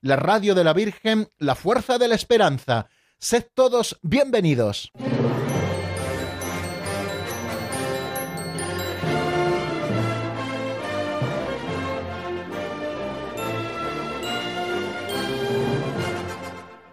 la radio de la Virgen, la fuerza de la esperanza. Sed todos bienvenidos.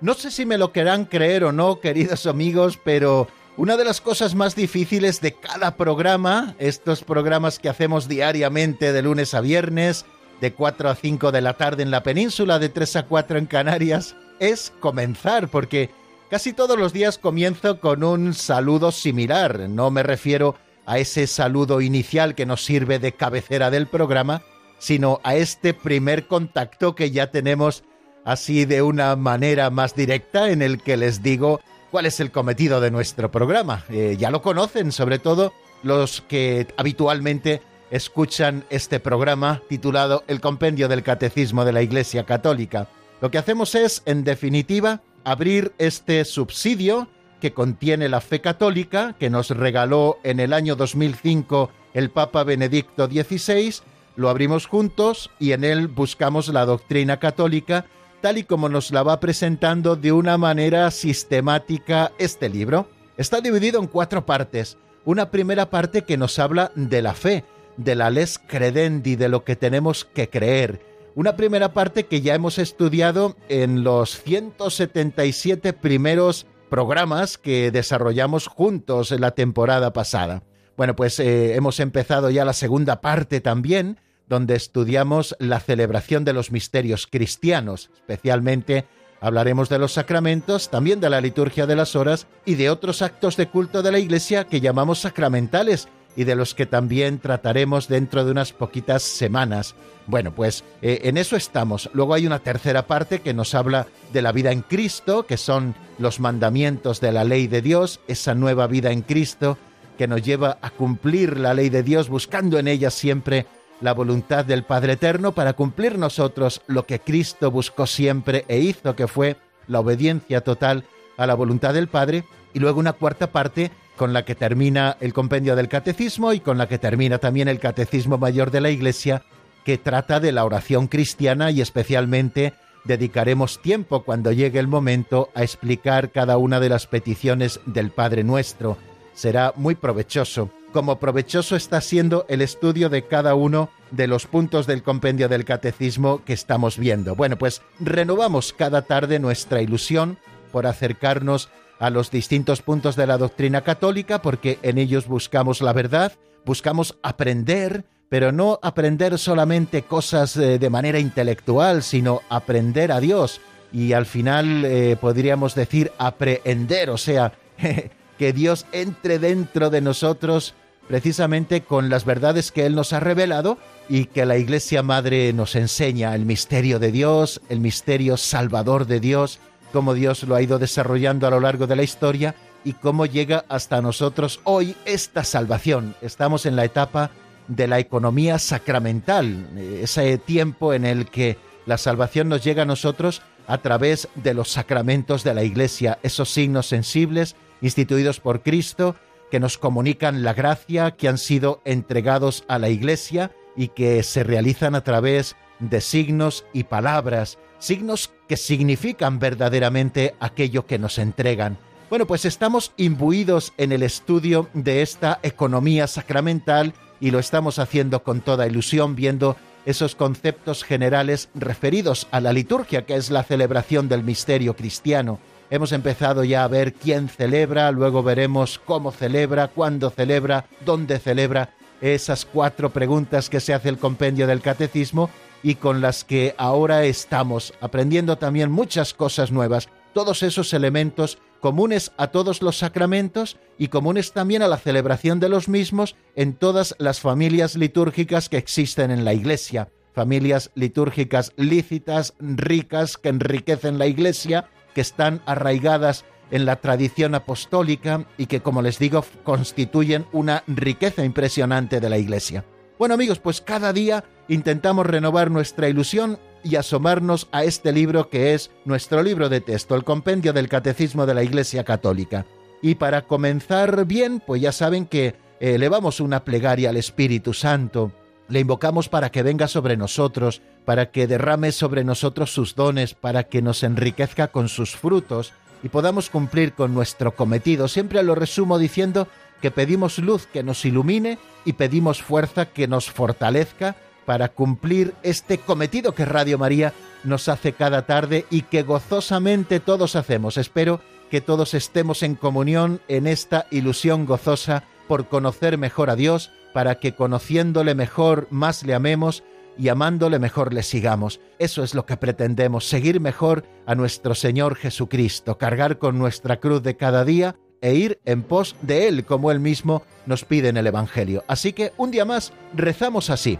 No sé si me lo querrán creer o no, queridos amigos, pero una de las cosas más difíciles de cada programa, estos programas que hacemos diariamente de lunes a viernes, de 4 a 5 de la tarde en la península, de 3 a 4 en Canarias, es comenzar, porque casi todos los días comienzo con un saludo similar. No me refiero a ese saludo inicial que nos sirve de cabecera del programa, sino a este primer contacto que ya tenemos así de una manera más directa en el que les digo cuál es el cometido de nuestro programa. Eh, ya lo conocen, sobre todo los que habitualmente escuchan este programa titulado El Compendio del Catecismo de la Iglesia Católica. Lo que hacemos es, en definitiva, abrir este subsidio que contiene la fe católica, que nos regaló en el año 2005 el Papa Benedicto XVI, lo abrimos juntos y en él buscamos la doctrina católica tal y como nos la va presentando de una manera sistemática este libro. Está dividido en cuatro partes. Una primera parte que nos habla de la fe, de la les credendi, de lo que tenemos que creer. Una primera parte que ya hemos estudiado en los 177 primeros programas que desarrollamos juntos en la temporada pasada. Bueno, pues eh, hemos empezado ya la segunda parte también, donde estudiamos la celebración de los misterios cristianos, especialmente hablaremos de los sacramentos, también de la liturgia de las horas y de otros actos de culto de la Iglesia que llamamos sacramentales y de los que también trataremos dentro de unas poquitas semanas. Bueno, pues eh, en eso estamos. Luego hay una tercera parte que nos habla de la vida en Cristo, que son los mandamientos de la ley de Dios, esa nueva vida en Cristo que nos lleva a cumplir la ley de Dios, buscando en ella siempre la voluntad del Padre Eterno para cumplir nosotros lo que Cristo buscó siempre e hizo, que fue la obediencia total a la voluntad del Padre, y luego una cuarta parte con la que termina el compendio del catecismo y con la que termina también el catecismo mayor de la Iglesia, que trata de la oración cristiana y especialmente dedicaremos tiempo cuando llegue el momento a explicar cada una de las peticiones del Padre nuestro. Será muy provechoso como provechoso está siendo el estudio de cada uno de los puntos del compendio del catecismo que estamos viendo. Bueno, pues renovamos cada tarde nuestra ilusión por acercarnos a los distintos puntos de la doctrina católica porque en ellos buscamos la verdad, buscamos aprender, pero no aprender solamente cosas eh, de manera intelectual, sino aprender a Dios. Y al final eh, podríamos decir aprehender, o sea, que Dios entre dentro de nosotros precisamente con las verdades que Él nos ha revelado y que la Iglesia Madre nos enseña, el misterio de Dios, el misterio salvador de Dios, cómo Dios lo ha ido desarrollando a lo largo de la historia y cómo llega hasta nosotros hoy esta salvación. Estamos en la etapa de la economía sacramental, ese tiempo en el que la salvación nos llega a nosotros a través de los sacramentos de la Iglesia, esos signos sensibles instituidos por Cristo que nos comunican la gracia, que han sido entregados a la Iglesia y que se realizan a través de signos y palabras, signos que significan verdaderamente aquello que nos entregan. Bueno, pues estamos imbuidos en el estudio de esta economía sacramental y lo estamos haciendo con toda ilusión, viendo esos conceptos generales referidos a la liturgia, que es la celebración del misterio cristiano. Hemos empezado ya a ver quién celebra, luego veremos cómo celebra, cuándo celebra, dónde celebra, esas cuatro preguntas que se hace el compendio del catecismo y con las que ahora estamos aprendiendo también muchas cosas nuevas, todos esos elementos comunes a todos los sacramentos y comunes también a la celebración de los mismos en todas las familias litúrgicas que existen en la Iglesia. familias litúrgicas lícitas, ricas, que enriquecen la Iglesia, que están arraigadas en la tradición apostólica y que, como les digo, constituyen una riqueza impresionante de la Iglesia. Bueno amigos, pues cada día intentamos renovar nuestra ilusión y asomarnos a este libro que es nuestro libro de texto, el compendio del Catecismo de la Iglesia Católica. Y para comenzar bien, pues ya saben que elevamos una plegaria al Espíritu Santo, le invocamos para que venga sobre nosotros, para que derrame sobre nosotros sus dones, para que nos enriquezca con sus frutos y podamos cumplir con nuestro cometido. Siempre lo resumo diciendo que pedimos luz que nos ilumine y pedimos fuerza que nos fortalezca para cumplir este cometido que Radio María nos hace cada tarde y que gozosamente todos hacemos. Espero que todos estemos en comunión en esta ilusión gozosa por conocer mejor a Dios, para que conociéndole mejor más le amemos y amándole mejor le sigamos. Eso es lo que pretendemos, seguir mejor a nuestro Señor Jesucristo, cargar con nuestra cruz de cada día e ir en pos de Él, como Él mismo nos pide en el Evangelio. Así que un día más rezamos así.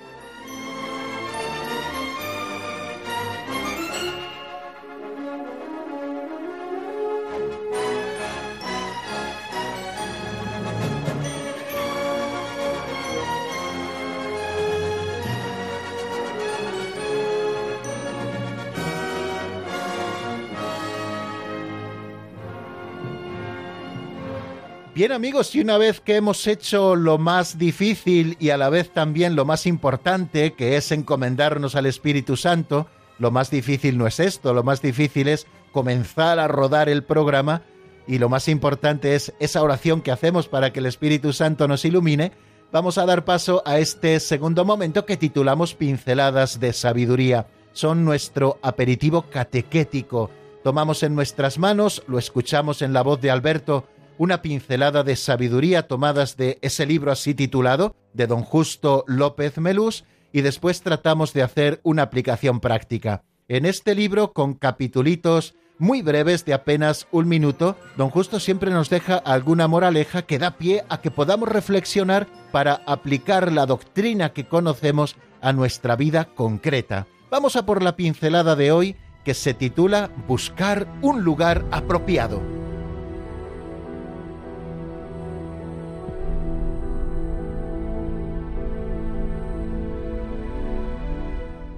Bien amigos, y una vez que hemos hecho lo más difícil y a la vez también lo más importante, que es encomendarnos al Espíritu Santo, lo más difícil no es esto, lo más difícil es comenzar a rodar el programa y lo más importante es esa oración que hacemos para que el Espíritu Santo nos ilumine, vamos a dar paso a este segundo momento que titulamos Pinceladas de Sabiduría. Son nuestro aperitivo catequético. Tomamos en nuestras manos, lo escuchamos en la voz de Alberto, una pincelada de sabiduría tomadas de ese libro así titulado, de don Justo López Melús, y después tratamos de hacer una aplicación práctica. En este libro, con capitulitos muy breves de apenas un minuto, don Justo siempre nos deja alguna moraleja que da pie a que podamos reflexionar para aplicar la doctrina que conocemos a nuestra vida concreta. Vamos a por la pincelada de hoy que se titula Buscar un lugar apropiado.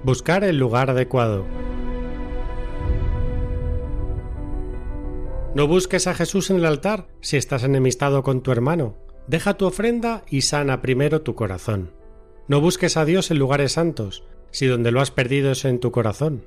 Buscar el lugar adecuado. No busques a Jesús en el altar si estás enemistado con tu hermano. Deja tu ofrenda y sana primero tu corazón. No busques a Dios en lugares santos, si donde lo has perdido es en tu corazón.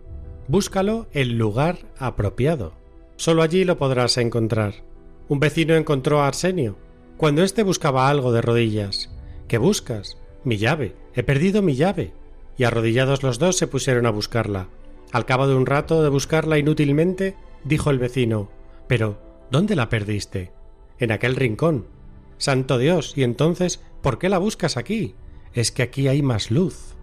Búscalo en lugar apropiado. Solo allí lo podrás encontrar. Un vecino encontró a Arsenio, cuando éste buscaba algo de rodillas. ¿Qué buscas? Mi llave. He perdido mi llave y arrodillados los dos se pusieron a buscarla. Al cabo de un rato de buscarla inútilmente, dijo el vecino Pero, ¿dónde la perdiste? En aquel rincón. Santo Dios, y entonces, ¿por qué la buscas aquí? Es que aquí hay más luz.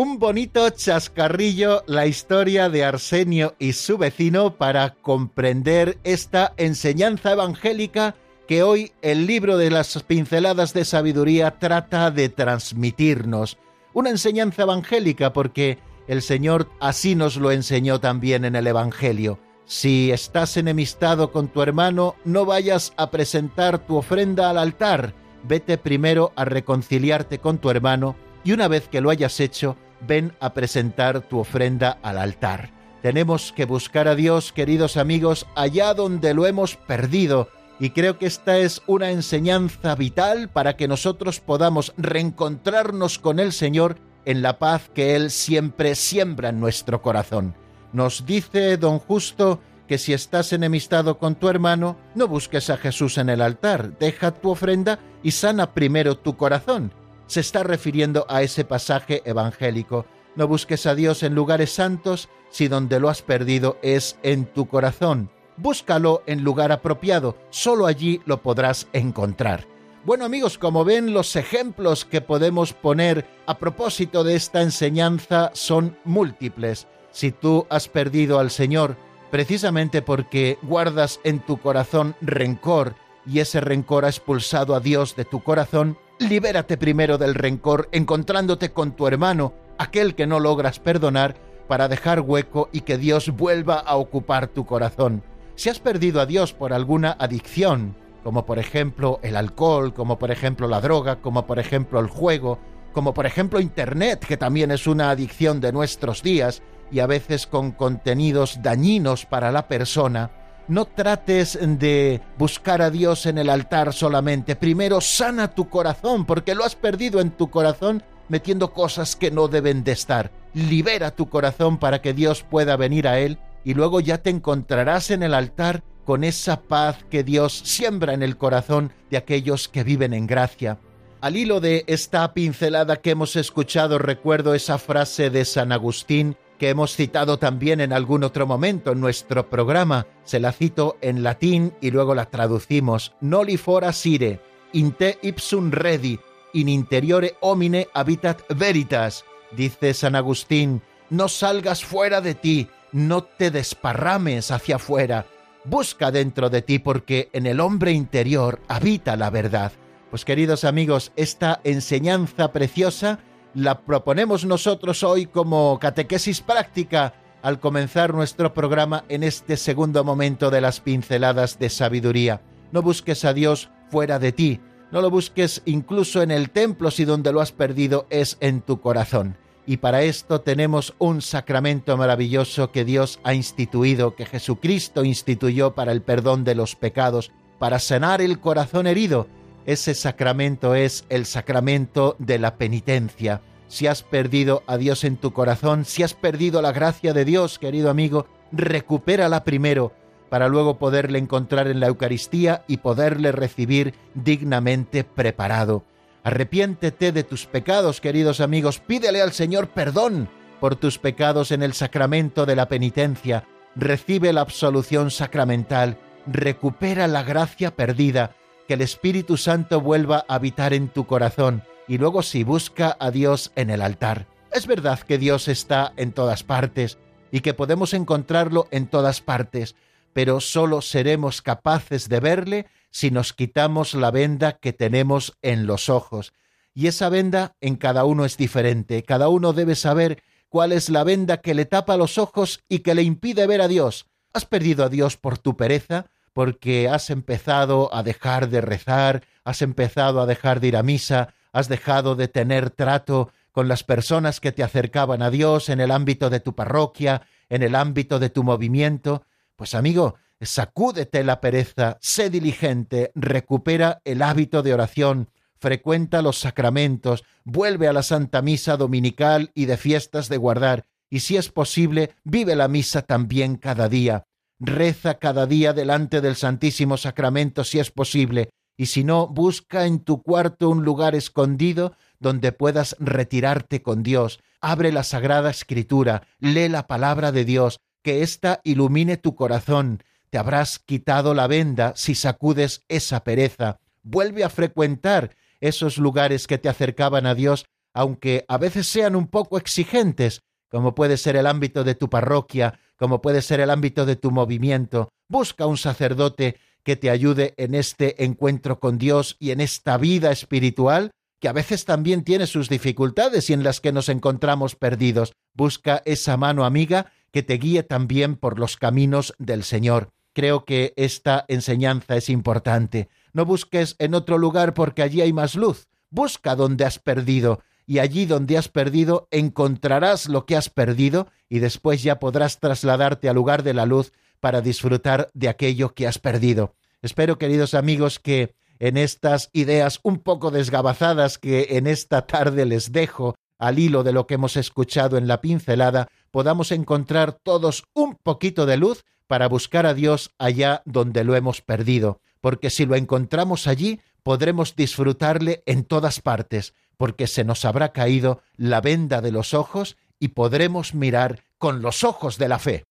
un bonito chascarrillo la historia de Arsenio y su vecino para comprender esta enseñanza evangélica que hoy el libro de las pinceladas de sabiduría trata de transmitirnos. Una enseñanza evangélica porque el Señor así nos lo enseñó también en el Evangelio. Si estás enemistado con tu hermano, no vayas a presentar tu ofrenda al altar. Vete primero a reconciliarte con tu hermano y una vez que lo hayas hecho, ven a presentar tu ofrenda al altar. Tenemos que buscar a Dios, queridos amigos, allá donde lo hemos perdido, y creo que esta es una enseñanza vital para que nosotros podamos reencontrarnos con el Señor en la paz que Él siempre siembra en nuestro corazón. Nos dice don Justo que si estás enemistado con tu hermano, no busques a Jesús en el altar, deja tu ofrenda y sana primero tu corazón. Se está refiriendo a ese pasaje evangélico. No busques a Dios en lugares santos si donde lo has perdido es en tu corazón. Búscalo en lugar apropiado, solo allí lo podrás encontrar. Bueno amigos, como ven, los ejemplos que podemos poner a propósito de esta enseñanza son múltiples. Si tú has perdido al Señor, precisamente porque guardas en tu corazón rencor y ese rencor ha expulsado a Dios de tu corazón, libérate primero del rencor encontrándote con tu hermano, aquel que no logras perdonar, para dejar hueco y que Dios vuelva a ocupar tu corazón. Si has perdido a Dios por alguna adicción, como por ejemplo el alcohol, como por ejemplo la droga, como por ejemplo el juego, como por ejemplo Internet, que también es una adicción de nuestros días, y a veces con contenidos dañinos para la persona, no trates de buscar a Dios en el altar solamente. Primero sana tu corazón, porque lo has perdido en tu corazón metiendo cosas que no deben de estar. Libera tu corazón para que Dios pueda venir a él y luego ya te encontrarás en el altar con esa paz que Dios siembra en el corazón de aquellos que viven en gracia. Al hilo de esta pincelada que hemos escuchado recuerdo esa frase de San Agustín que hemos citado también en algún otro momento en nuestro programa. Se la cito en latín y luego la traducimos. Noli fora sire, in te ipsum redi, in interiore homine habitat veritas. Dice San Agustín, no salgas fuera de ti, no te desparrames hacia afuera. Busca dentro de ti porque en el hombre interior habita la verdad. Pues queridos amigos, esta enseñanza preciosa la proponemos nosotros hoy como catequesis práctica al comenzar nuestro programa en este segundo momento de las pinceladas de sabiduría. No busques a Dios fuera de ti, no lo busques incluso en el templo si donde lo has perdido es en tu corazón. Y para esto tenemos un sacramento maravilloso que Dios ha instituido, que Jesucristo instituyó para el perdón de los pecados, para sanar el corazón herido ese sacramento es el sacramento de la penitencia. Si has perdido a Dios en tu corazón, si has perdido la gracia de Dios, querido amigo, recupérala primero para luego poderle encontrar en la Eucaristía y poderle recibir dignamente preparado. Arrepiéntete de tus pecados, queridos amigos, pídele al Señor perdón por tus pecados en el sacramento de la penitencia, recibe la absolución sacramental, recupera la gracia perdida, que el Espíritu Santo vuelva a habitar en tu corazón. Y luego si busca a Dios en el altar. Es verdad que Dios está en todas partes y que podemos encontrarlo en todas partes, pero solo seremos capaces de verle si nos quitamos la venda que tenemos en los ojos. Y esa venda en cada uno es diferente. Cada uno debe saber cuál es la venda que le tapa los ojos y que le impide ver a Dios. ¿Has perdido a Dios por tu pereza? porque has empezado a dejar de rezar, has empezado a dejar de ir a misa, has dejado de tener trato con las personas que te acercaban a Dios en el ámbito de tu parroquia, en el ámbito de tu movimiento, pues amigo, sacúdete la pereza, sé diligente, recupera el hábito de oración, frecuenta los sacramentos, vuelve a la Santa Misa dominical y de fiestas de guardar, y si es posible, vive la misa también cada día. Reza cada día delante del Santísimo Sacramento si es posible, y si no, busca en tu cuarto un lugar escondido donde puedas retirarte con Dios. Abre la Sagrada Escritura, lee la palabra de Dios, que ésta ilumine tu corazón. Te habrás quitado la venda si sacudes esa pereza. Vuelve a frecuentar esos lugares que te acercaban a Dios, aunque a veces sean un poco exigentes, como puede ser el ámbito de tu parroquia, como puede ser el ámbito de tu movimiento. Busca un sacerdote que te ayude en este encuentro con Dios y en esta vida espiritual, que a veces también tiene sus dificultades y en las que nos encontramos perdidos. Busca esa mano amiga que te guíe también por los caminos del Señor. Creo que esta enseñanza es importante. No busques en otro lugar porque allí hay más luz. Busca donde has perdido y allí donde has perdido encontrarás lo que has perdido y después ya podrás trasladarte al lugar de la luz para disfrutar de aquello que has perdido. Espero, queridos amigos, que en estas ideas un poco desgabazadas que en esta tarde les dejo al hilo de lo que hemos escuchado en la pincelada, podamos encontrar todos un poquito de luz para buscar a Dios allá donde lo hemos perdido, porque si lo encontramos allí, podremos disfrutarle en todas partes, porque se nos habrá caído la venda de los ojos y podremos mirar con los ojos de la fe.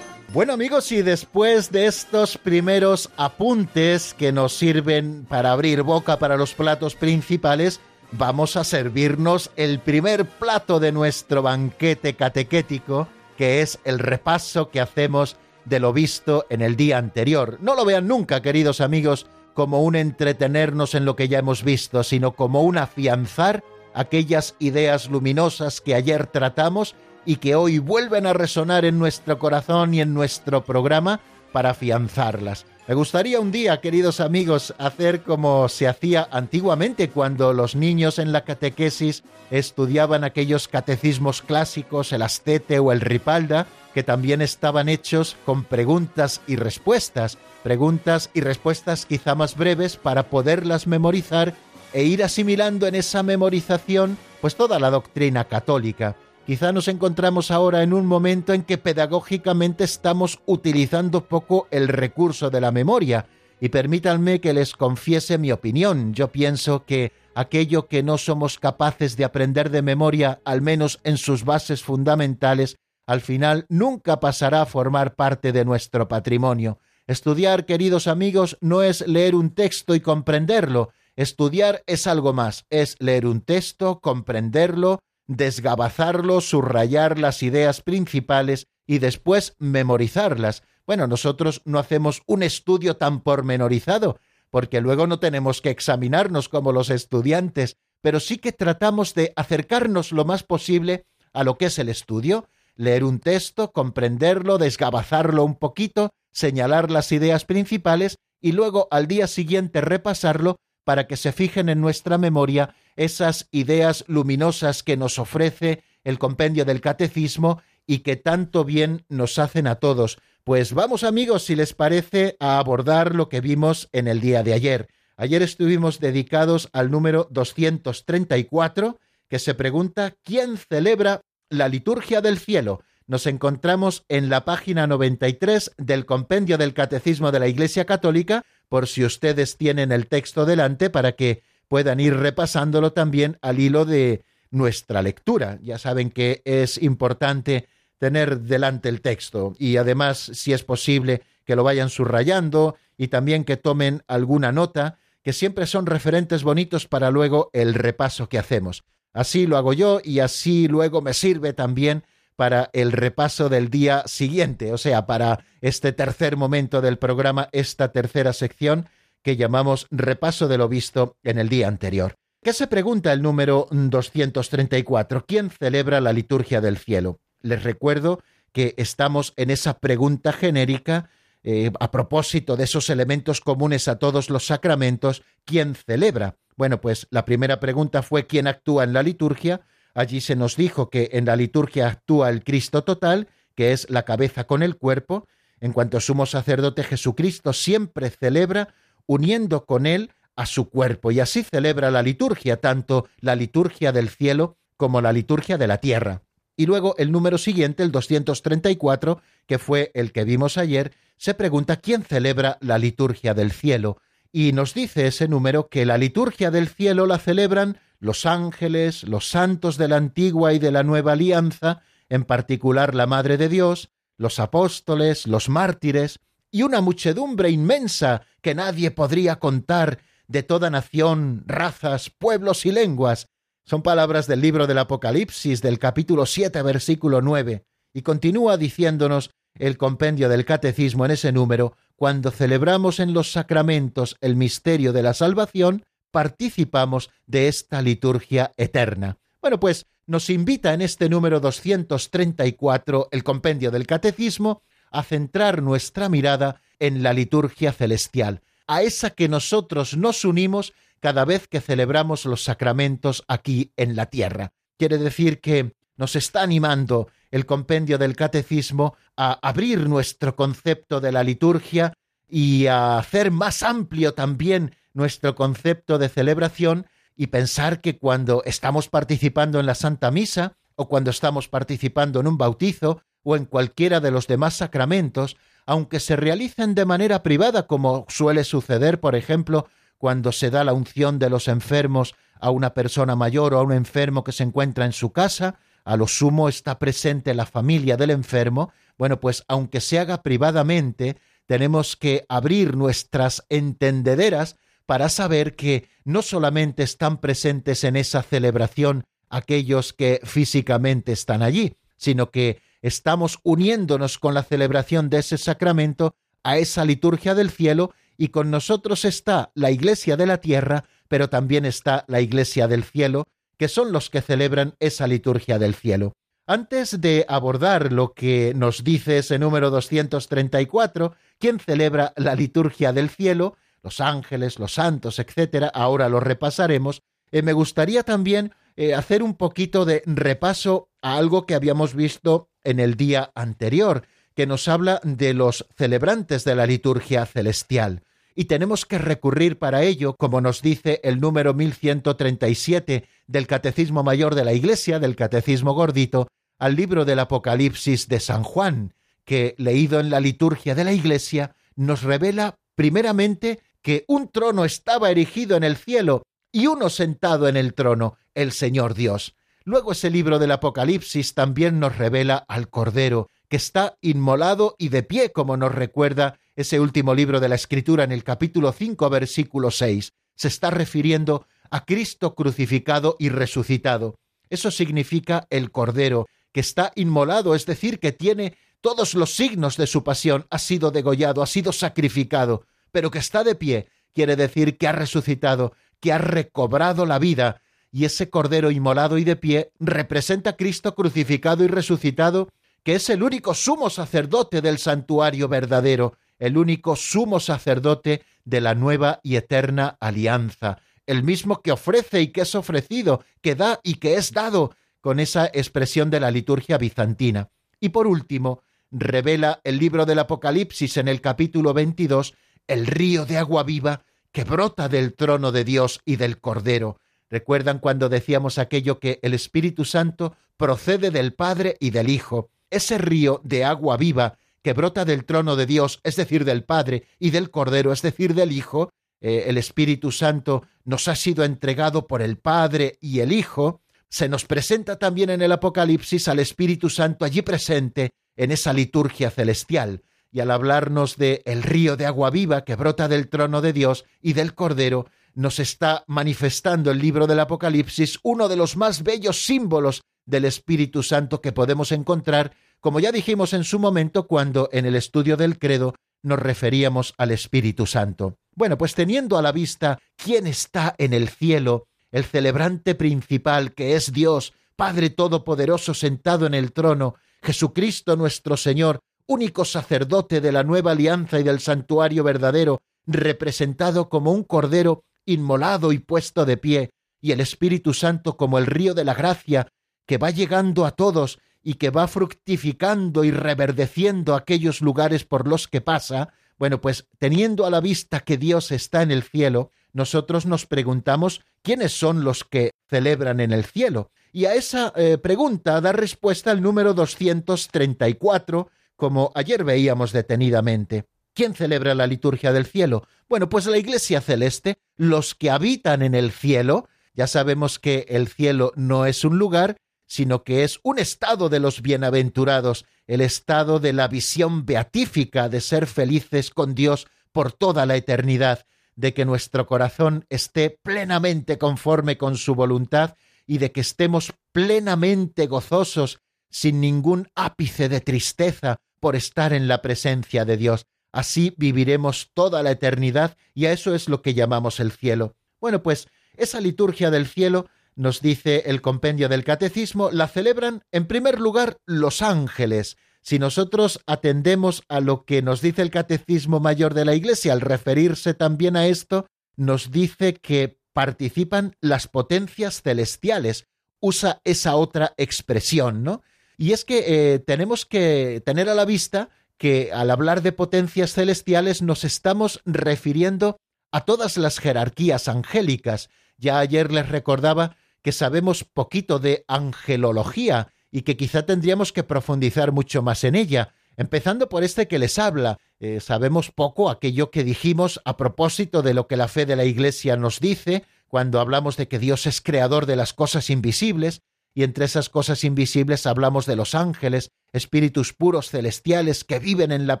Bueno amigos, y después de estos primeros apuntes que nos sirven para abrir boca para los platos principales, vamos a servirnos el primer plato de nuestro banquete catequético, que es el repaso que hacemos de lo visto en el día anterior. No lo vean nunca, queridos amigos, como un entretenernos en lo que ya hemos visto, sino como un afianzar aquellas ideas luminosas que ayer tratamos y que hoy vuelven a resonar en nuestro corazón y en nuestro programa para afianzarlas. Me gustaría un día, queridos amigos, hacer como se hacía antiguamente cuando los niños en la catequesis estudiaban aquellos catecismos clásicos, el Astete o el Ripalda, que también estaban hechos con preguntas y respuestas, preguntas y respuestas quizá más breves para poderlas memorizar e ir asimilando en esa memorización pues toda la doctrina católica. Quizá nos encontramos ahora en un momento en que pedagógicamente estamos utilizando poco el recurso de la memoria. Y permítanme que les confiese mi opinión. Yo pienso que aquello que no somos capaces de aprender de memoria, al menos en sus bases fundamentales, al final nunca pasará a formar parte de nuestro patrimonio. Estudiar, queridos amigos, no es leer un texto y comprenderlo. Estudiar es algo más, es leer un texto, comprenderlo, desgabazarlo, subrayar las ideas principales y después memorizarlas. Bueno, nosotros no hacemos un estudio tan pormenorizado, porque luego no tenemos que examinarnos como los estudiantes, pero sí que tratamos de acercarnos lo más posible a lo que es el estudio, leer un texto, comprenderlo, desgabazarlo un poquito, señalar las ideas principales y luego al día siguiente repasarlo para que se fijen en nuestra memoria esas ideas luminosas que nos ofrece el compendio del catecismo y que tanto bien nos hacen a todos. Pues vamos amigos, si les parece, a abordar lo que vimos en el día de ayer. Ayer estuvimos dedicados al número 234, que se pregunta ¿quién celebra la liturgia del cielo? Nos encontramos en la página 93 del compendio del Catecismo de la Iglesia Católica, por si ustedes tienen el texto delante para que puedan ir repasándolo también al hilo de nuestra lectura. Ya saben que es importante tener delante el texto y además, si es posible, que lo vayan subrayando y también que tomen alguna nota, que siempre son referentes bonitos para luego el repaso que hacemos. Así lo hago yo y así luego me sirve también para el repaso del día siguiente, o sea, para este tercer momento del programa, esta tercera sección que llamamos repaso de lo visto en el día anterior. ¿Qué se pregunta el número 234? ¿Quién celebra la liturgia del cielo? Les recuerdo que estamos en esa pregunta genérica eh, a propósito de esos elementos comunes a todos los sacramentos, ¿quién celebra? Bueno, pues la primera pregunta fue ¿quién actúa en la liturgia? Allí se nos dijo que en la liturgia actúa el Cristo total, que es la cabeza con el cuerpo, en cuanto sumo sacerdote Jesucristo siempre celebra uniendo con él a su cuerpo, y así celebra la liturgia, tanto la liturgia del cielo como la liturgia de la tierra. Y luego el número siguiente, el 234, que fue el que vimos ayer, se pregunta quién celebra la liturgia del cielo. Y nos dice ese número que la liturgia del cielo la celebran los ángeles, los santos de la antigua y de la nueva alianza, en particular la Madre de Dios, los apóstoles, los mártires, y una muchedumbre inmensa que nadie podría contar de toda nación, razas, pueblos y lenguas. Son palabras del libro del Apocalipsis del capítulo 7 versículo 9, y continúa diciéndonos el compendio del catecismo en ese número, cuando celebramos en los sacramentos el misterio de la salvación, participamos de esta liturgia eterna. Bueno, pues nos invita en este número 234, el compendio del Catecismo, a centrar nuestra mirada en la liturgia celestial. a esa que nosotros nos unimos cada vez que celebramos los sacramentos aquí en la tierra. Quiere decir que nos está animando el compendio del catecismo a abrir nuestro concepto de la liturgia y a hacer más amplio también nuestro concepto de celebración y pensar que cuando estamos participando en la Santa Misa o cuando estamos participando en un bautizo o en cualquiera de los demás sacramentos, aunque se realicen de manera privada, como suele suceder, por ejemplo, cuando se da la unción de los enfermos a una persona mayor o a un enfermo que se encuentra en su casa, a lo sumo está presente la familia del enfermo, bueno, pues aunque se haga privadamente, tenemos que abrir nuestras entendederas para saber que no solamente están presentes en esa celebración aquellos que físicamente están allí, sino que estamos uniéndonos con la celebración de ese sacramento a esa liturgia del cielo y con nosotros está la Iglesia de la tierra, pero también está la Iglesia del cielo, que son los que celebran esa liturgia del cielo. Antes de abordar lo que nos dice ese número 234, ¿quién celebra la liturgia del cielo? Los ángeles, los santos, etcétera, ahora lo repasaremos. Eh, me gustaría también eh, hacer un poquito de repaso a algo que habíamos visto en el día anterior, que nos habla de los celebrantes de la liturgia celestial y tenemos que recurrir para ello, como nos dice el número 1137 del Catecismo Mayor de la Iglesia, del Catecismo Gordito, al libro del Apocalipsis de San Juan, que, leído en la liturgia de la Iglesia, nos revela primeramente que un trono estaba erigido en el cielo y uno sentado en el trono, el Señor Dios. Luego ese libro del Apocalipsis también nos revela al Cordero, que está inmolado y de pie, como nos recuerda ese último libro de la Escritura en el capítulo 5, versículo 6. Se está refiriendo a Cristo crucificado y resucitado. Eso significa el Cordero, que está inmolado, es decir, que tiene todos los signos de su pasión, ha sido degollado, ha sido sacrificado, pero que está de pie, quiere decir que ha resucitado, que ha recobrado la vida, y ese Cordero inmolado y de pie representa a Cristo crucificado y resucitado que es el único sumo sacerdote del santuario verdadero, el único sumo sacerdote de la nueva y eterna alianza, el mismo que ofrece y que es ofrecido, que da y que es dado, con esa expresión de la liturgia bizantina. Y por último, revela el libro del Apocalipsis en el capítulo 22 el río de agua viva que brota del trono de Dios y del Cordero. ¿Recuerdan cuando decíamos aquello que el Espíritu Santo procede del Padre y del Hijo? ese río de agua viva que brota del trono de Dios, es decir, del Padre, y del Cordero, es decir, del Hijo, eh, el Espíritu Santo nos ha sido entregado por el Padre y el Hijo, se nos presenta también en el Apocalipsis al Espíritu Santo allí presente en esa liturgia celestial, y al hablarnos de el río de agua viva que brota del trono de Dios y del Cordero, nos está manifestando el libro del Apocalipsis uno de los más bellos símbolos del Espíritu Santo que podemos encontrar, como ya dijimos en su momento cuando en el estudio del credo nos referíamos al Espíritu Santo. Bueno, pues teniendo a la vista quién está en el cielo, el celebrante principal que es Dios, Padre Todopoderoso sentado en el trono, Jesucristo nuestro Señor, único sacerdote de la nueva alianza y del santuario verdadero, representado como un cordero inmolado y puesto de pie, y el Espíritu Santo como el río de la gracia, que va llegando a todos y que va fructificando y reverdeciendo aquellos lugares por los que pasa, bueno, pues teniendo a la vista que Dios está en el cielo, nosotros nos preguntamos quiénes son los que celebran en el cielo. Y a esa eh, pregunta da respuesta el número 234, como ayer veíamos detenidamente. ¿Quién celebra la liturgia del cielo? Bueno, pues la Iglesia celeste, los que habitan en el cielo. Ya sabemos que el cielo no es un lugar, sino que es un estado de los bienaventurados, el estado de la visión beatífica de ser felices con Dios por toda la eternidad, de que nuestro corazón esté plenamente conforme con su voluntad y de que estemos plenamente gozosos, sin ningún ápice de tristeza por estar en la presencia de Dios. Así viviremos toda la eternidad y a eso es lo que llamamos el cielo. Bueno, pues esa liturgia del cielo nos dice el compendio del catecismo, la celebran en primer lugar los ángeles, Si nosotros atendemos a lo que nos dice el Catecismo Mayor de la Iglesia al referirse también a esto, nos dice que participan las potencias celestiales. Usa esa otra expresión, ¿no? Y es que eh, tenemos que tener a la vista que al hablar de potencias celestiales nos estamos refiriendo a todas las jerarquías angélicas. Ya ayer les recordaba que sabemos poquito de angelología y que quizá tendríamos que profundizar mucho más en ella, empezando por este que les habla. Eh, sabemos poco aquello que dijimos a propósito de lo que la fe de la Iglesia nos dice cuando hablamos de que Dios es creador de las cosas invisibles, y entre esas cosas invisibles hablamos de los ángeles, espíritus puros celestiales que viven en la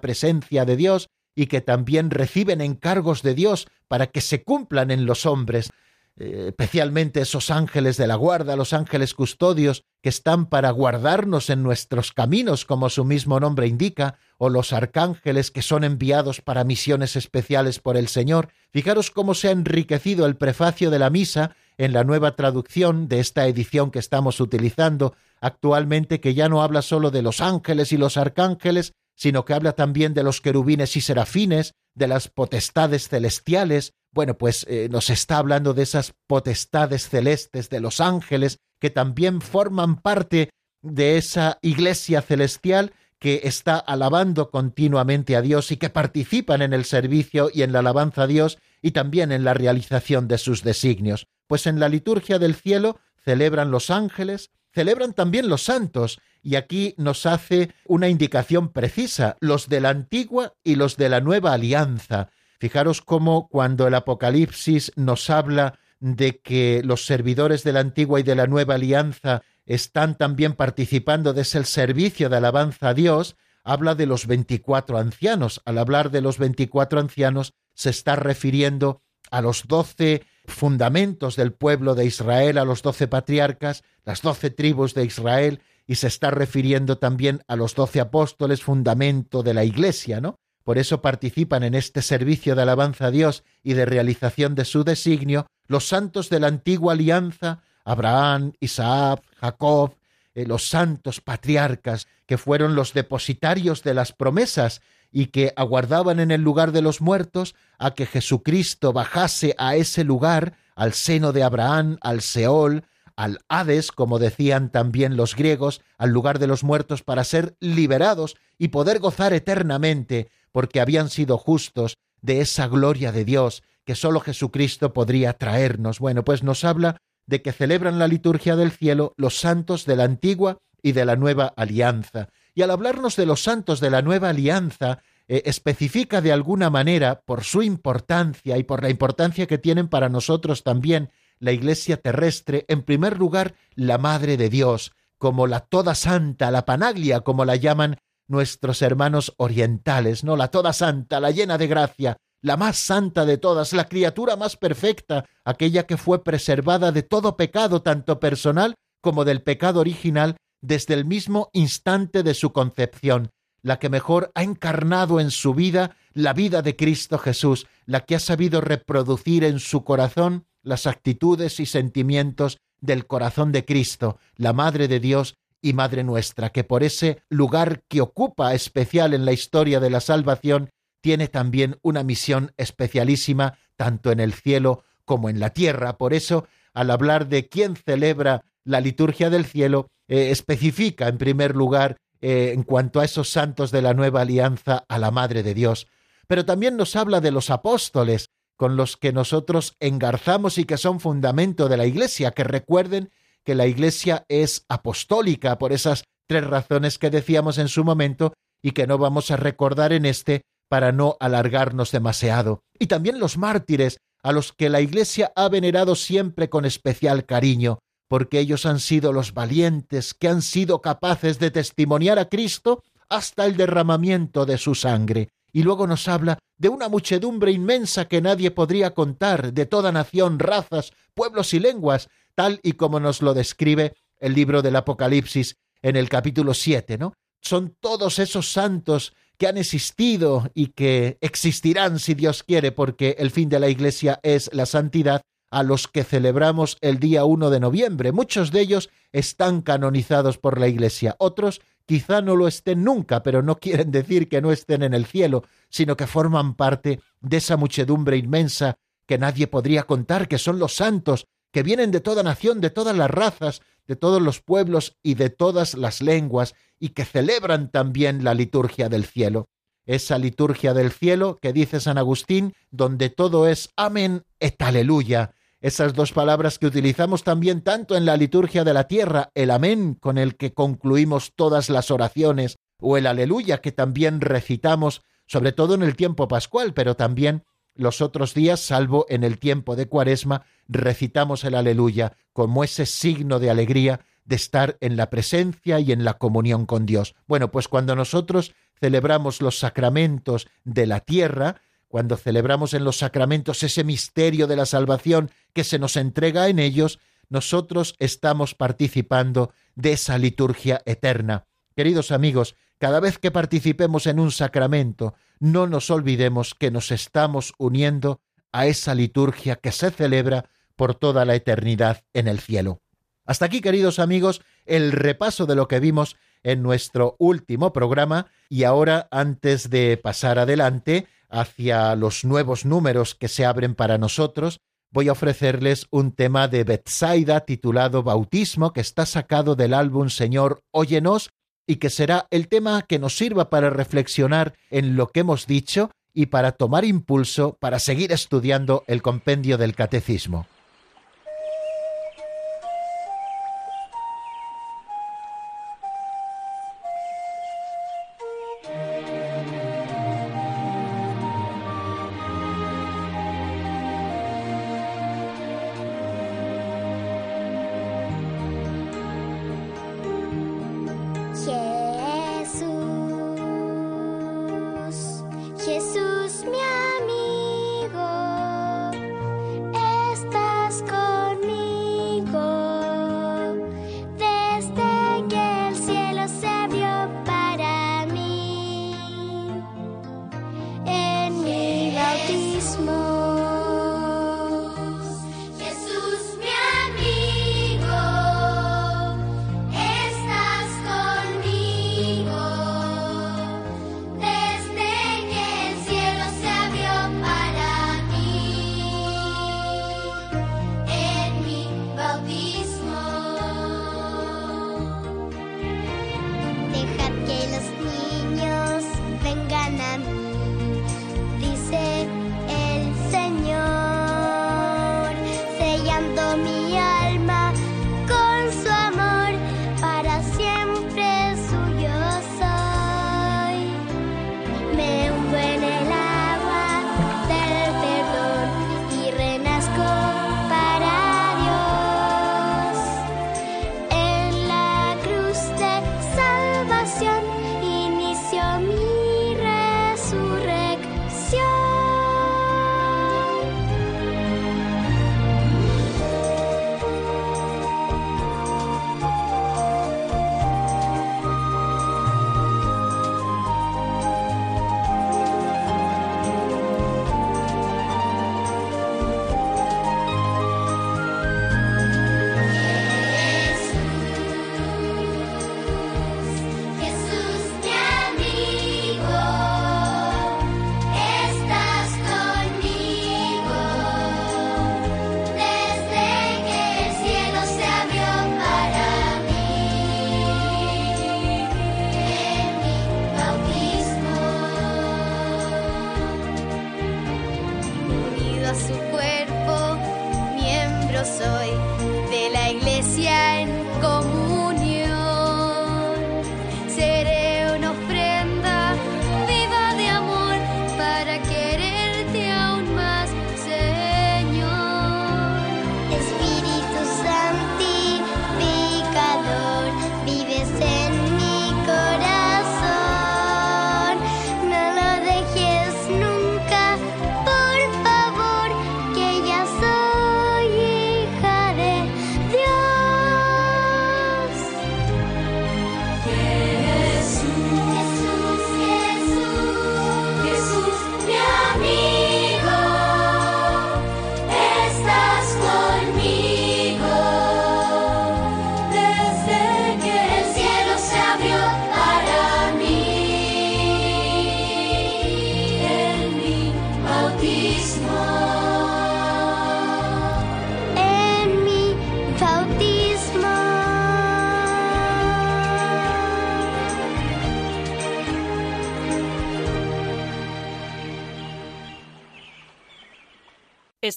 presencia de Dios y que también reciben encargos de Dios para que se cumplan en los hombres, eh, especialmente esos ángeles de la guarda, los ángeles custodios que están para guardarnos en nuestros caminos, como su mismo nombre indica, o los arcángeles que son enviados para misiones especiales por el Señor. Fijaros cómo se ha enriquecido el prefacio de la misa en la nueva traducción de esta edición que estamos utilizando actualmente, que ya no habla solo de los ángeles y los arcángeles, sino que habla también de los querubines y serafines, de las potestades celestiales. Bueno, pues eh, nos está hablando de esas potestades celestes, de los ángeles, que también forman parte de esa iglesia celestial que está alabando continuamente a Dios y que participan en el servicio y en la alabanza a Dios y también en la realización de sus designios. Pues en la liturgia del cielo celebran los ángeles, celebran también los santos, y aquí nos hace una indicación precisa, los de la antigua y los de la nueva alianza. Fijaros cómo cuando el Apocalipsis nos habla de que los servidores de la antigua y de la nueva alianza están también participando de ese servicio de alabanza a Dios, habla de los veinticuatro ancianos. Al hablar de los veinticuatro ancianos, se está refiriendo a los doce fundamentos del pueblo de Israel, a los doce patriarcas, las doce tribus de Israel, y se está refiriendo también a los doce apóstoles, fundamento de la Iglesia, ¿no? Por eso participan en este servicio de alabanza a Dios y de realización de su designio los santos de la antigua alianza, Abraham, Isaac, Jacob, eh, los santos patriarcas, que fueron los depositarios de las promesas y que aguardaban en el lugar de los muertos a que Jesucristo bajase a ese lugar, al seno de Abraham, al Seol, al Hades, como decían también los griegos, al lugar de los muertos para ser liberados y poder gozar eternamente, porque habían sido justos de esa gloria de Dios que sólo Jesucristo podría traernos. Bueno, pues nos habla de que celebran la liturgia del cielo los santos de la antigua y de la nueva alianza. Y al hablarnos de los santos de la nueva alianza, eh, especifica de alguna manera, por su importancia y por la importancia que tienen para nosotros también la Iglesia terrestre, en primer lugar, la Madre de Dios, como la toda santa, la panaglia, como la llaman nuestros hermanos orientales, ¿no? La toda santa, la llena de gracia, la más santa de todas, la criatura más perfecta, aquella que fue preservada de todo pecado, tanto personal como del pecado original, desde el mismo instante de su concepción, la que mejor ha encarnado en su vida la vida de Cristo Jesús, la que ha sabido reproducir en su corazón las actitudes y sentimientos del corazón de Cristo, la Madre de Dios y Madre nuestra, que por ese lugar que ocupa especial en la historia de la salvación, tiene también una misión especialísima tanto en el cielo como en la tierra. Por eso, al hablar de quién celebra la liturgia del cielo, eh, especifica en primer lugar, eh, en cuanto a esos santos de la nueva alianza, a la Madre de Dios. Pero también nos habla de los apóstoles, con los que nosotros engarzamos y que son fundamento de la Iglesia, que recuerden que la Iglesia es apostólica por esas tres razones que decíamos en su momento y que no vamos a recordar en este para no alargarnos demasiado. Y también los mártires, a los que la Iglesia ha venerado siempre con especial cariño, porque ellos han sido los valientes que han sido capaces de testimoniar a Cristo hasta el derramamiento de su sangre y luego nos habla de una muchedumbre inmensa que nadie podría contar, de toda nación, razas, pueblos y lenguas, tal y como nos lo describe el libro del Apocalipsis en el capítulo 7, ¿no? Son todos esos santos que han existido y que existirán si Dios quiere, porque el fin de la Iglesia es la santidad, a los que celebramos el día 1 de noviembre. Muchos de ellos están canonizados por la Iglesia, otros quizá no lo estén nunca, pero no quieren decir que no estén en el cielo, sino que forman parte de esa muchedumbre inmensa que nadie podría contar, que son los santos, que vienen de toda nación, de todas las razas, de todos los pueblos y de todas las lenguas, y que celebran también la liturgia del cielo. Esa liturgia del cielo que dice San Agustín, donde todo es amén et aleluya, esas dos palabras que utilizamos también tanto en la liturgia de la tierra, el amén con el que concluimos todas las oraciones, o el aleluya que también recitamos, sobre todo en el tiempo pascual, pero también los otros días, salvo en el tiempo de cuaresma, recitamos el aleluya como ese signo de alegría de estar en la presencia y en la comunión con Dios. Bueno, pues cuando nosotros celebramos los sacramentos de la tierra, cuando celebramos en los sacramentos ese misterio de la salvación que se nos entrega en ellos, nosotros estamos participando de esa liturgia eterna. Queridos amigos, cada vez que participemos en un sacramento, no nos olvidemos que nos estamos uniendo a esa liturgia que se celebra por toda la eternidad en el cielo. Hasta aquí, queridos amigos, el repaso de lo que vimos en nuestro último programa y ahora, antes de pasar adelante, hacia los nuevos números que se abren para nosotros, voy a ofrecerles un tema de Bethsaida titulado Bautismo, que está sacado del álbum Señor, óyenos, y que será el tema que nos sirva para reflexionar en lo que hemos dicho y para tomar impulso para seguir estudiando el compendio del catecismo.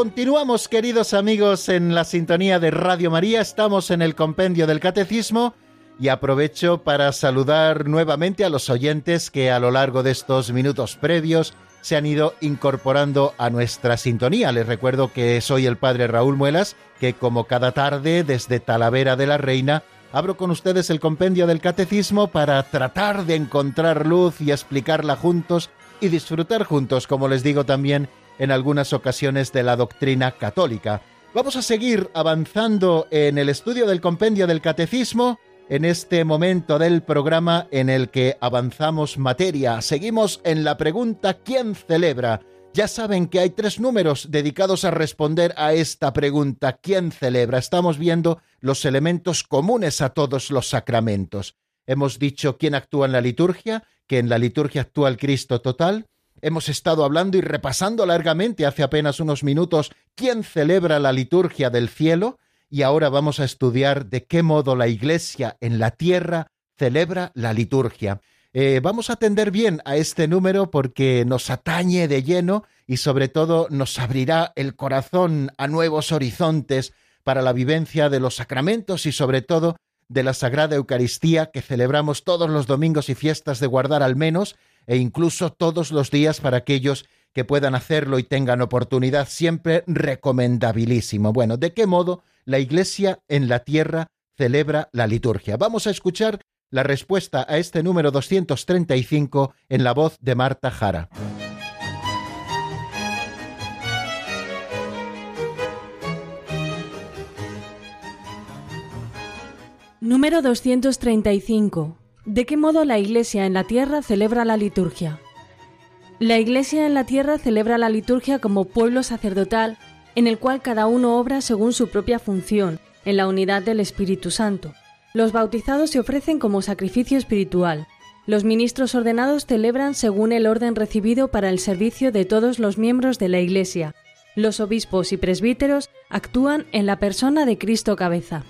Continuamos, queridos amigos, en la sintonía de Radio María. Estamos en el compendio del Catecismo y aprovecho para saludar nuevamente a los oyentes que a lo largo de estos minutos previos se han ido incorporando a nuestra sintonía. Les recuerdo que soy el Padre Raúl Muelas, que como cada tarde desde Talavera de la Reina abro con ustedes el compendio del Catecismo para tratar de encontrar luz y explicarla juntos y disfrutar juntos, como les digo también, en algunas ocasiones de la doctrina católica. Vamos a seguir avanzando en el estudio del compendio del catecismo en este momento del programa en el que avanzamos materia. Seguimos en la pregunta ¿quién celebra? Ya saben que hay tres números dedicados a responder a esta pregunta ¿quién celebra? Estamos viendo los elementos comunes a todos los sacramentos. Hemos dicho quién actúa en la liturgia, que en la liturgia actúa el Cristo total, Hemos estado hablando y repasando largamente hace apenas unos minutos quién celebra la liturgia del cielo y ahora vamos a estudiar de qué modo la Iglesia en la tierra celebra la liturgia. Eh, vamos a atender bien a este número porque nos atañe de lleno y sobre todo nos abrirá el corazón a nuevos horizontes para la vivencia de los sacramentos y sobre todo de la Sagrada Eucaristía que celebramos todos los domingos y fiestas de guardar al menos e incluso todos los días para aquellos que puedan hacerlo y tengan oportunidad, siempre recomendabilísimo. Bueno, ¿de qué modo la Iglesia en la tierra celebra la liturgia? Vamos a escuchar la respuesta a este número 235 en la voz de Marta Jara. Número 235. ¿De qué modo la Iglesia en la tierra celebra la liturgia? La Iglesia en la tierra celebra la liturgia como pueblo sacerdotal en el cual cada uno obra según su propia función, en la unidad del Espíritu Santo. Los bautizados se ofrecen como sacrificio espiritual. Los ministros ordenados celebran según el orden recibido para el servicio de todos los miembros de la Iglesia. Los obispos y presbíteros actúan en la persona de Cristo cabeza.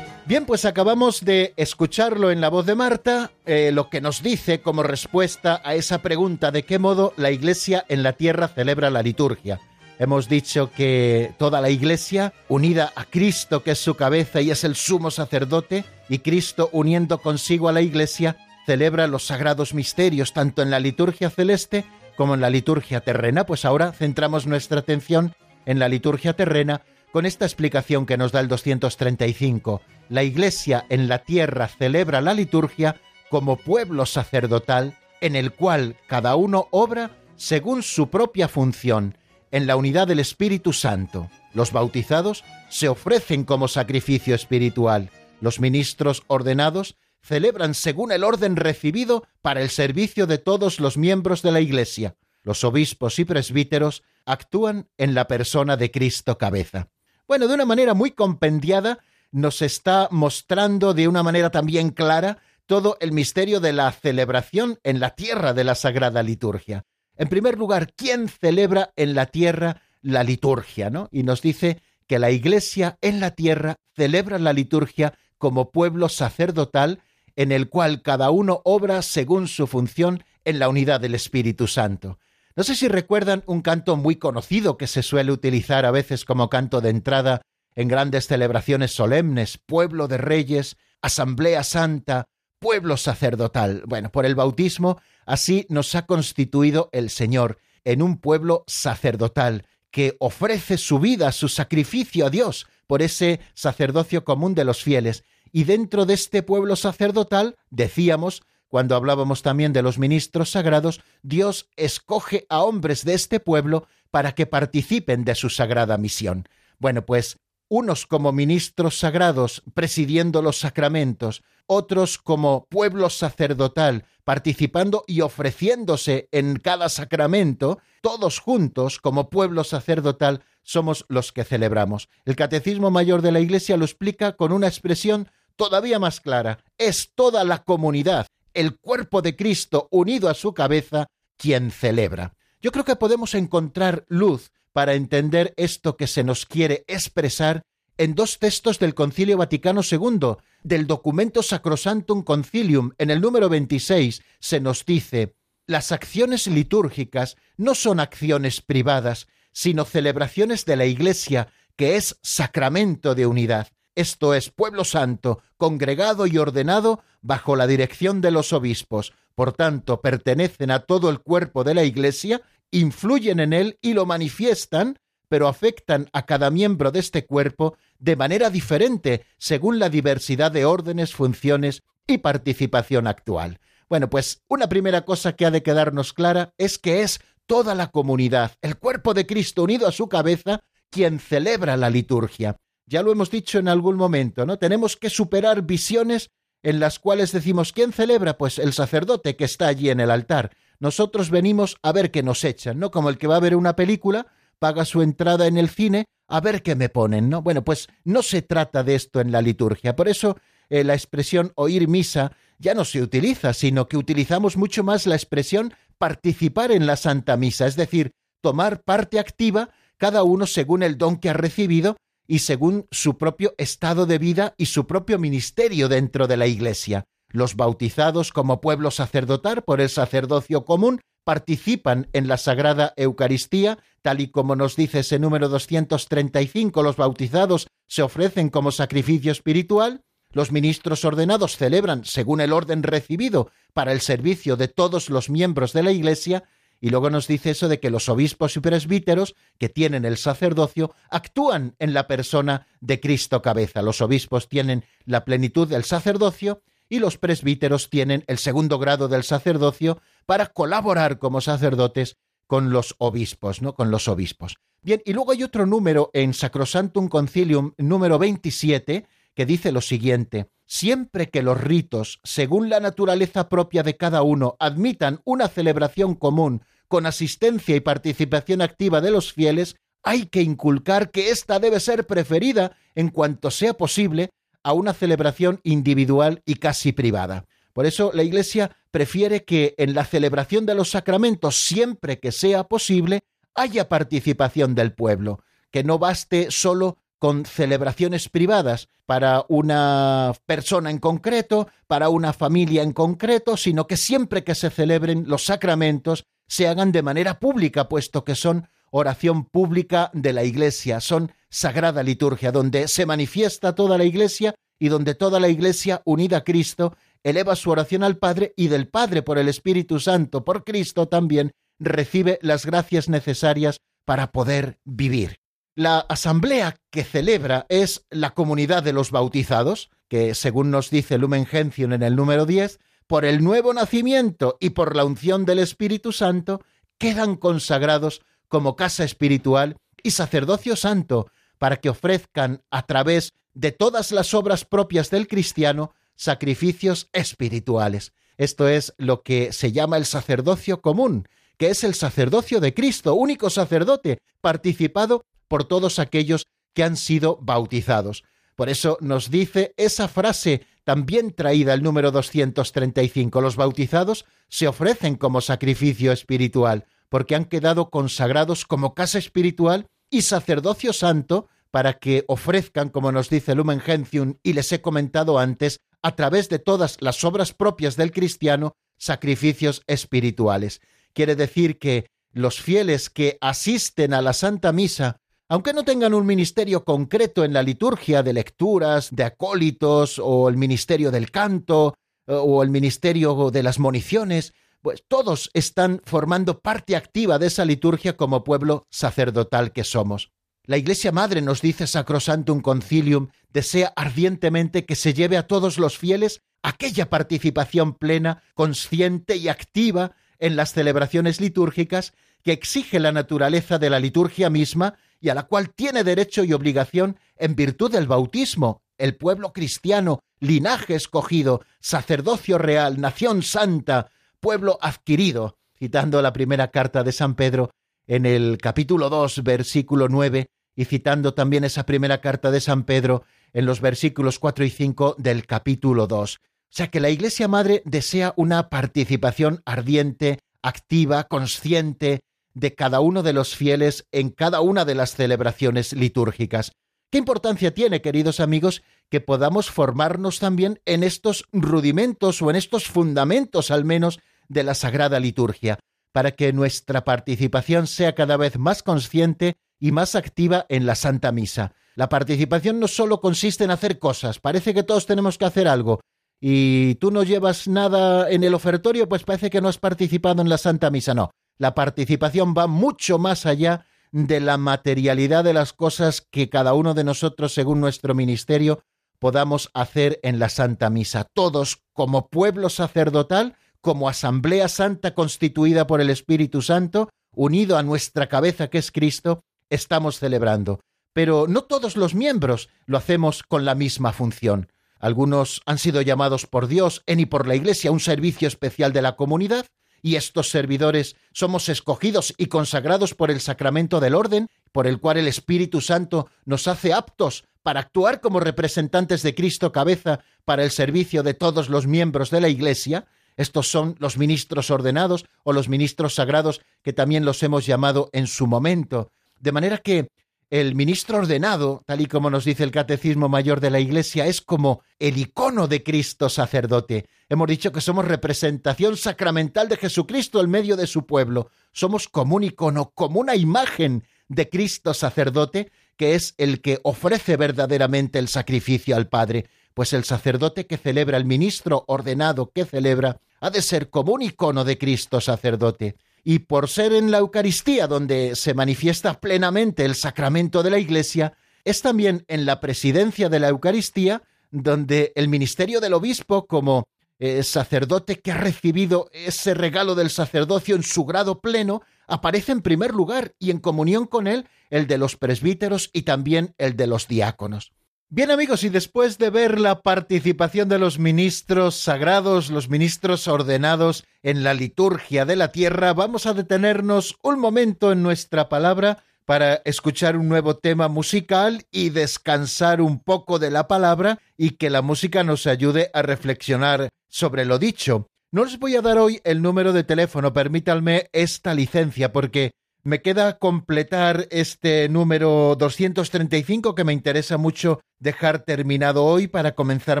Bien, pues acabamos de escucharlo en la voz de Marta, eh, lo que nos dice como respuesta a esa pregunta de qué modo la Iglesia en la tierra celebra la liturgia. Hemos dicho que toda la Iglesia, unida a Cristo, que es su cabeza y es el sumo sacerdote, y Cristo uniendo consigo a la Iglesia, celebra los sagrados misterios, tanto en la liturgia celeste como en la liturgia terrena. Pues ahora centramos nuestra atención en la liturgia terrena con esta explicación que nos da el 235 la Iglesia en la tierra celebra la liturgia como pueblo sacerdotal en el cual cada uno obra según su propia función, en la unidad del Espíritu Santo. Los bautizados se ofrecen como sacrificio espiritual. Los ministros ordenados celebran según el orden recibido para el servicio de todos los miembros de la Iglesia. Los obispos y presbíteros actúan en la persona de Cristo cabeza. Bueno, de una manera muy compendiada, nos está mostrando de una manera también clara todo el misterio de la celebración en la tierra de la Sagrada Liturgia. En primer lugar, ¿quién celebra en la tierra la liturgia? ¿no? Y nos dice que la Iglesia en la tierra celebra la liturgia como pueblo sacerdotal en el cual cada uno obra según su función en la unidad del Espíritu Santo. No sé si recuerdan un canto muy conocido que se suele utilizar a veces como canto de entrada en grandes celebraciones solemnes, pueblo de reyes, asamblea santa, pueblo sacerdotal. Bueno, por el bautismo así nos ha constituido el Señor en un pueblo sacerdotal que ofrece su vida, su sacrificio a Dios por ese sacerdocio común de los fieles. Y dentro de este pueblo sacerdotal, decíamos, cuando hablábamos también de los ministros sagrados, Dios escoge a hombres de este pueblo para que participen de su sagrada misión. Bueno, pues unos como ministros sagrados presidiendo los sacramentos, otros como pueblo sacerdotal participando y ofreciéndose en cada sacramento, todos juntos como pueblo sacerdotal somos los que celebramos. El Catecismo Mayor de la Iglesia lo explica con una expresión todavía más clara. Es toda la comunidad, el cuerpo de Cristo unido a su cabeza, quien celebra. Yo creo que podemos encontrar luz para entender esto que se nos quiere expresar en dos textos del Concilio Vaticano II, del documento Sacrosantum Concilium, en el número 26, se nos dice, las acciones litúrgicas no son acciones privadas, sino celebraciones de la Iglesia, que es sacramento de unidad. Esto es pueblo santo, congregado y ordenado bajo la dirección de los obispos. Por tanto, pertenecen a todo el cuerpo de la Iglesia, influyen en él y lo manifiestan pero afectan a cada miembro de este cuerpo de manera diferente según la diversidad de órdenes, funciones y participación actual. Bueno, pues una primera cosa que ha de quedarnos clara es que es toda la comunidad, el cuerpo de Cristo unido a su cabeza, quien celebra la liturgia. Ya lo hemos dicho en algún momento, ¿no? Tenemos que superar visiones en las cuales decimos, ¿quién celebra? Pues el sacerdote que está allí en el altar. Nosotros venimos a ver qué nos echan, ¿no? Como el que va a ver una película paga su entrada en el cine, a ver qué me ponen, ¿no? Bueno, pues no se trata de esto en la liturgia. Por eso eh, la expresión oír misa ya no se utiliza, sino que utilizamos mucho más la expresión participar en la Santa Misa, es decir, tomar parte activa, cada uno según el don que ha recibido y según su propio estado de vida y su propio ministerio dentro de la Iglesia. Los bautizados como pueblo sacerdotal por el sacerdocio común participan en la Sagrada Eucaristía, tal y como nos dice ese número 235, los bautizados se ofrecen como sacrificio espiritual, los ministros ordenados celebran según el orden recibido para el servicio de todos los miembros de la Iglesia, y luego nos dice eso de que los obispos y presbíteros que tienen el sacerdocio actúan en la persona de Cristo cabeza. Los obispos tienen la plenitud del sacerdocio y los presbíteros tienen el segundo grado del sacerdocio para colaborar como sacerdotes con los obispos, ¿no? Con los obispos. Bien, y luego hay otro número en Sacrosantum Concilium número 27 que dice lo siguiente: siempre que los ritos, según la naturaleza propia de cada uno, admitan una celebración común con asistencia y participación activa de los fieles, hay que inculcar que ésta debe ser preferida en cuanto sea posible a una celebración individual y casi privada. Por eso la Iglesia prefiere que en la celebración de los sacramentos, siempre que sea posible, haya participación del pueblo, que no baste solo con celebraciones privadas para una persona en concreto, para una familia en concreto, sino que siempre que se celebren los sacramentos se hagan de manera pública, puesto que son oración pública de la Iglesia, son sagrada liturgia, donde se manifiesta toda la Iglesia y donde toda la Iglesia, unida a Cristo, eleva su oración al Padre y del Padre por el Espíritu Santo, por Cristo también, recibe las gracias necesarias para poder vivir. La asamblea que celebra es la comunidad de los bautizados, que según nos dice Lumen Gentium en el número 10, por el nuevo nacimiento y por la unción del Espíritu Santo, quedan consagrados como casa espiritual y sacerdocio santo, para que ofrezcan a través de todas las obras propias del cristiano sacrificios espirituales. Esto es lo que se llama el sacerdocio común, que es el sacerdocio de Cristo, único sacerdote, participado por todos aquellos que han sido bautizados. Por eso nos dice esa frase también traída el número 235. Los bautizados se ofrecen como sacrificio espiritual, porque han quedado consagrados como casa espiritual y sacerdocio santo para que ofrezcan, como nos dice Lumen Gentium y les he comentado antes, a través de todas las obras propias del cristiano, sacrificios espirituales. Quiere decir que los fieles que asisten a la Santa Misa, aunque no tengan un ministerio concreto en la liturgia de lecturas, de acólitos, o el ministerio del canto, o el ministerio de las moniciones, pues todos están formando parte activa de esa liturgia como pueblo sacerdotal que somos. La Iglesia Madre nos dice Sacrosantum Concilium, desea ardientemente que se lleve a todos los fieles aquella participación plena, consciente y activa en las celebraciones litúrgicas que exige la naturaleza de la liturgia misma y a la cual tiene derecho y obligación en virtud del bautismo, el pueblo cristiano, linaje escogido, sacerdocio real, nación santa, pueblo adquirido, citando la primera carta de San Pedro en el capítulo 2, versículo 9, y citando también esa primera carta de San Pedro en los versículos 4 y 5 del capítulo 2. O sea que la Iglesia Madre desea una participación ardiente, activa, consciente de cada uno de los fieles en cada una de las celebraciones litúrgicas. ¿Qué importancia tiene, queridos amigos, que podamos formarnos también en estos rudimentos o en estos fundamentos al menos de la Sagrada Liturgia, para que nuestra participación sea cada vez más consciente y más activa en la Santa Misa? La participación no solo consiste en hacer cosas, parece que todos tenemos que hacer algo, y tú no llevas nada en el ofertorio, pues parece que no has participado en la Santa Misa. No, la participación va mucho más allá de la materialidad de las cosas que cada uno de nosotros, según nuestro ministerio, podamos hacer en la Santa Misa. Todos, como pueblo sacerdotal, como asamblea santa constituida por el Espíritu Santo, unido a nuestra cabeza que es Cristo, estamos celebrando. Pero no todos los miembros lo hacemos con la misma función. Algunos han sido llamados por Dios en y por la Iglesia a un servicio especial de la comunidad, y estos servidores somos escogidos y consagrados por el sacramento del orden, por el cual el Espíritu Santo nos hace aptos para actuar como representantes de Cristo cabeza para el servicio de todos los miembros de la Iglesia, estos son los ministros ordenados o los ministros sagrados que también los hemos llamado en su momento. De manera que el ministro ordenado, tal y como nos dice el Catecismo Mayor de la Iglesia, es como el icono de Cristo sacerdote. Hemos dicho que somos representación sacramental de Jesucristo en medio de su pueblo. Somos como un icono, como una imagen de Cristo sacerdote, que es el que ofrece verdaderamente el sacrificio al Padre. Pues el sacerdote que celebra, el ministro ordenado que celebra, ha de ser como un icono de Cristo sacerdote y por ser en la Eucaristía donde se manifiesta plenamente el sacramento de la Iglesia, es también en la presidencia de la Eucaristía donde el ministerio del obispo como eh, sacerdote que ha recibido ese regalo del sacerdocio en su grado pleno, aparece en primer lugar y en comunión con él el de los presbíteros y también el de los diáconos. Bien amigos, y después de ver la participación de los ministros sagrados, los ministros ordenados en la liturgia de la tierra, vamos a detenernos un momento en nuestra palabra para escuchar un nuevo tema musical y descansar un poco de la palabra y que la música nos ayude a reflexionar sobre lo dicho. No les voy a dar hoy el número de teléfono, permítanme esta licencia porque me queda completar este número 235 que me interesa mucho dejar terminado hoy para comenzar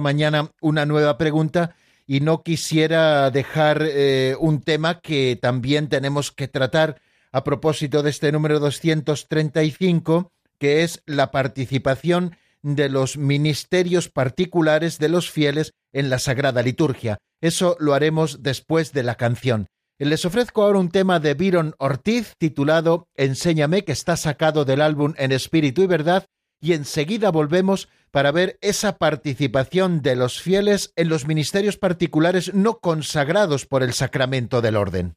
mañana una nueva pregunta y no quisiera dejar eh, un tema que también tenemos que tratar a propósito de este número 235, que es la participación de los ministerios particulares de los fieles en la Sagrada Liturgia. Eso lo haremos después de la canción. Les ofrezco ahora un tema de Byron Ortiz titulado Enséñame, que está sacado del álbum En Espíritu y Verdad, y enseguida volvemos para ver esa participación de los fieles en los ministerios particulares no consagrados por el sacramento del orden.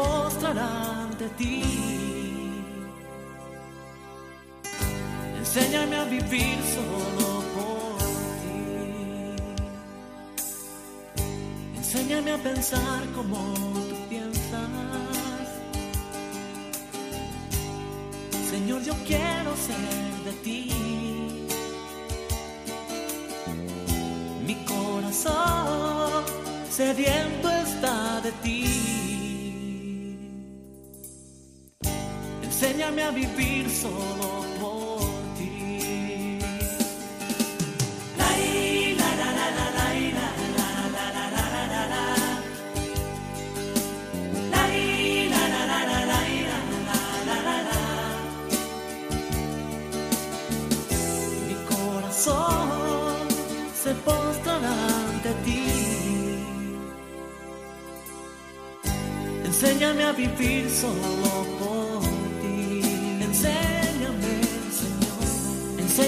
se postrará ante ti. Enséñame a vivir solo por ti. Enséñame a pensar como tú piensas. Señor, yo quiero ser de ti. Mi corazón sediento está de ti. vivir solo por ti. La, la, la, la, la, la, la, la, Mi corazón se postrará ante ti. Enséñame a vivir solo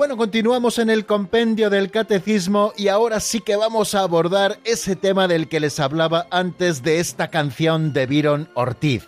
Bueno, continuamos en el compendio del catecismo y ahora sí que vamos a abordar ese tema del que les hablaba antes de esta canción de Byron Ortiz.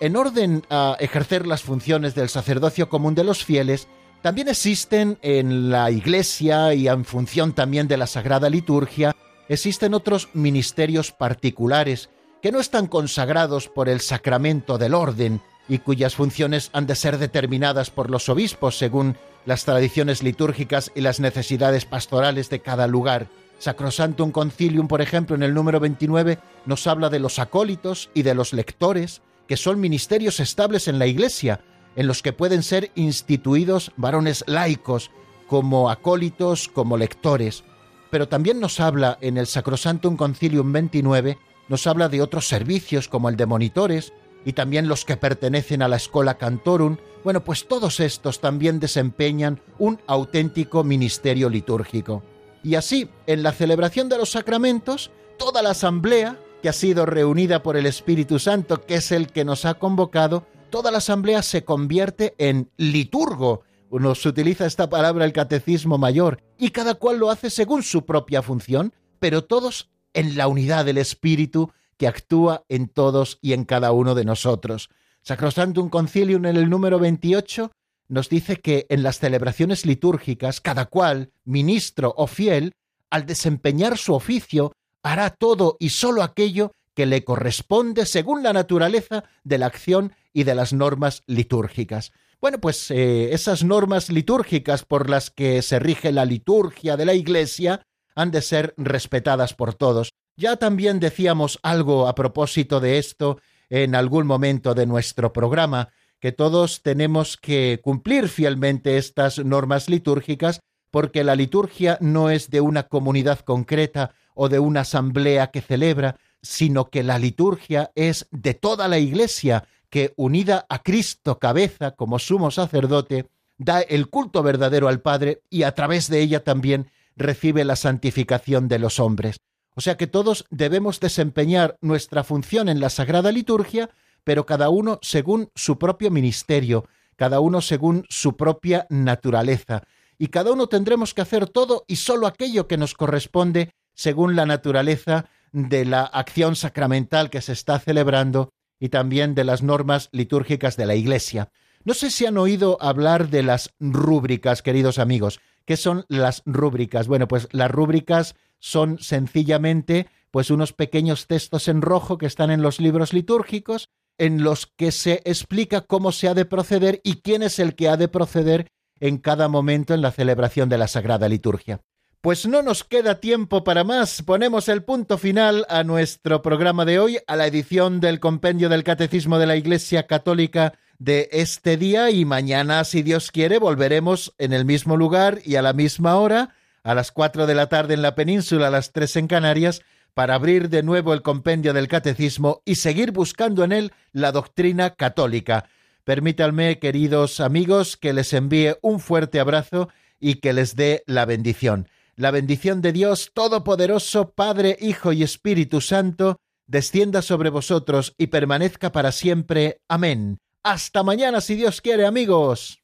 En orden a ejercer las funciones del sacerdocio común de los fieles, también existen en la Iglesia y en función también de la Sagrada Liturgia, existen otros ministerios particulares que no están consagrados por el sacramento del orden y cuyas funciones han de ser determinadas por los obispos según las tradiciones litúrgicas y las necesidades pastorales de cada lugar. Sacrosantum Concilium, por ejemplo, en el número 29, nos habla de los acólitos y de los lectores, que son ministerios estables en la Iglesia, en los que pueden ser instituidos varones laicos, como acólitos, como lectores. Pero también nos habla en el Sacrosantum Concilium 29, nos habla de otros servicios como el de monitores, y también los que pertenecen a la Escola Cantorum, bueno, pues todos estos también desempeñan un auténtico ministerio litúrgico. Y así, en la celebración de los sacramentos, toda la asamblea, que ha sido reunida por el Espíritu Santo, que es el que nos ha convocado, toda la asamblea se convierte en liturgo. Nos utiliza esta palabra el catecismo mayor, y cada cual lo hace según su propia función, pero todos en la unidad del Espíritu que actúa en todos y en cada uno de nosotros. Sacrosantum Concilium en el número 28 nos dice que en las celebraciones litúrgicas cada cual, ministro o fiel, al desempeñar su oficio, hará todo y sólo aquello que le corresponde según la naturaleza de la acción y de las normas litúrgicas. Bueno, pues eh, esas normas litúrgicas por las que se rige la liturgia de la Iglesia han de ser respetadas por todos. Ya también decíamos algo a propósito de esto en algún momento de nuestro programa, que todos tenemos que cumplir fielmente estas normas litúrgicas porque la liturgia no es de una comunidad concreta o de una asamblea que celebra, sino que la liturgia es de toda la Iglesia que, unida a Cristo cabeza como sumo sacerdote, da el culto verdadero al Padre y a través de ella también recibe la santificación de los hombres. O sea que todos debemos desempeñar nuestra función en la Sagrada Liturgia, pero cada uno según su propio ministerio, cada uno según su propia naturaleza, y cada uno tendremos que hacer todo y sólo aquello que nos corresponde según la naturaleza de la acción sacramental que se está celebrando y también de las normas litúrgicas de la Iglesia. No sé si han oído hablar de las rúbricas, queridos amigos. ¿Qué son las rúbricas? Bueno, pues las rúbricas son sencillamente pues unos pequeños textos en rojo que están en los libros litúrgicos, en los que se explica cómo se ha de proceder y quién es el que ha de proceder en cada momento en la celebración de la Sagrada Liturgia. Pues no nos queda tiempo para más. Ponemos el punto final a nuestro programa de hoy, a la edición del Compendio del Catecismo de la Iglesia Católica de este día y mañana, si Dios quiere, volveremos en el mismo lugar y a la misma hora, a las cuatro de la tarde en la península, a las tres en Canarias, para abrir de nuevo el Compendio del Catecismo y seguir buscando en él la doctrina católica. Permítanme, queridos amigos, que les envíe un fuerte abrazo y que les dé la bendición. La bendición de Dios Todopoderoso, Padre, Hijo y Espíritu Santo, descienda sobre vosotros y permanezca para siempre. Amén. Hasta mañana, si Dios quiere, amigos.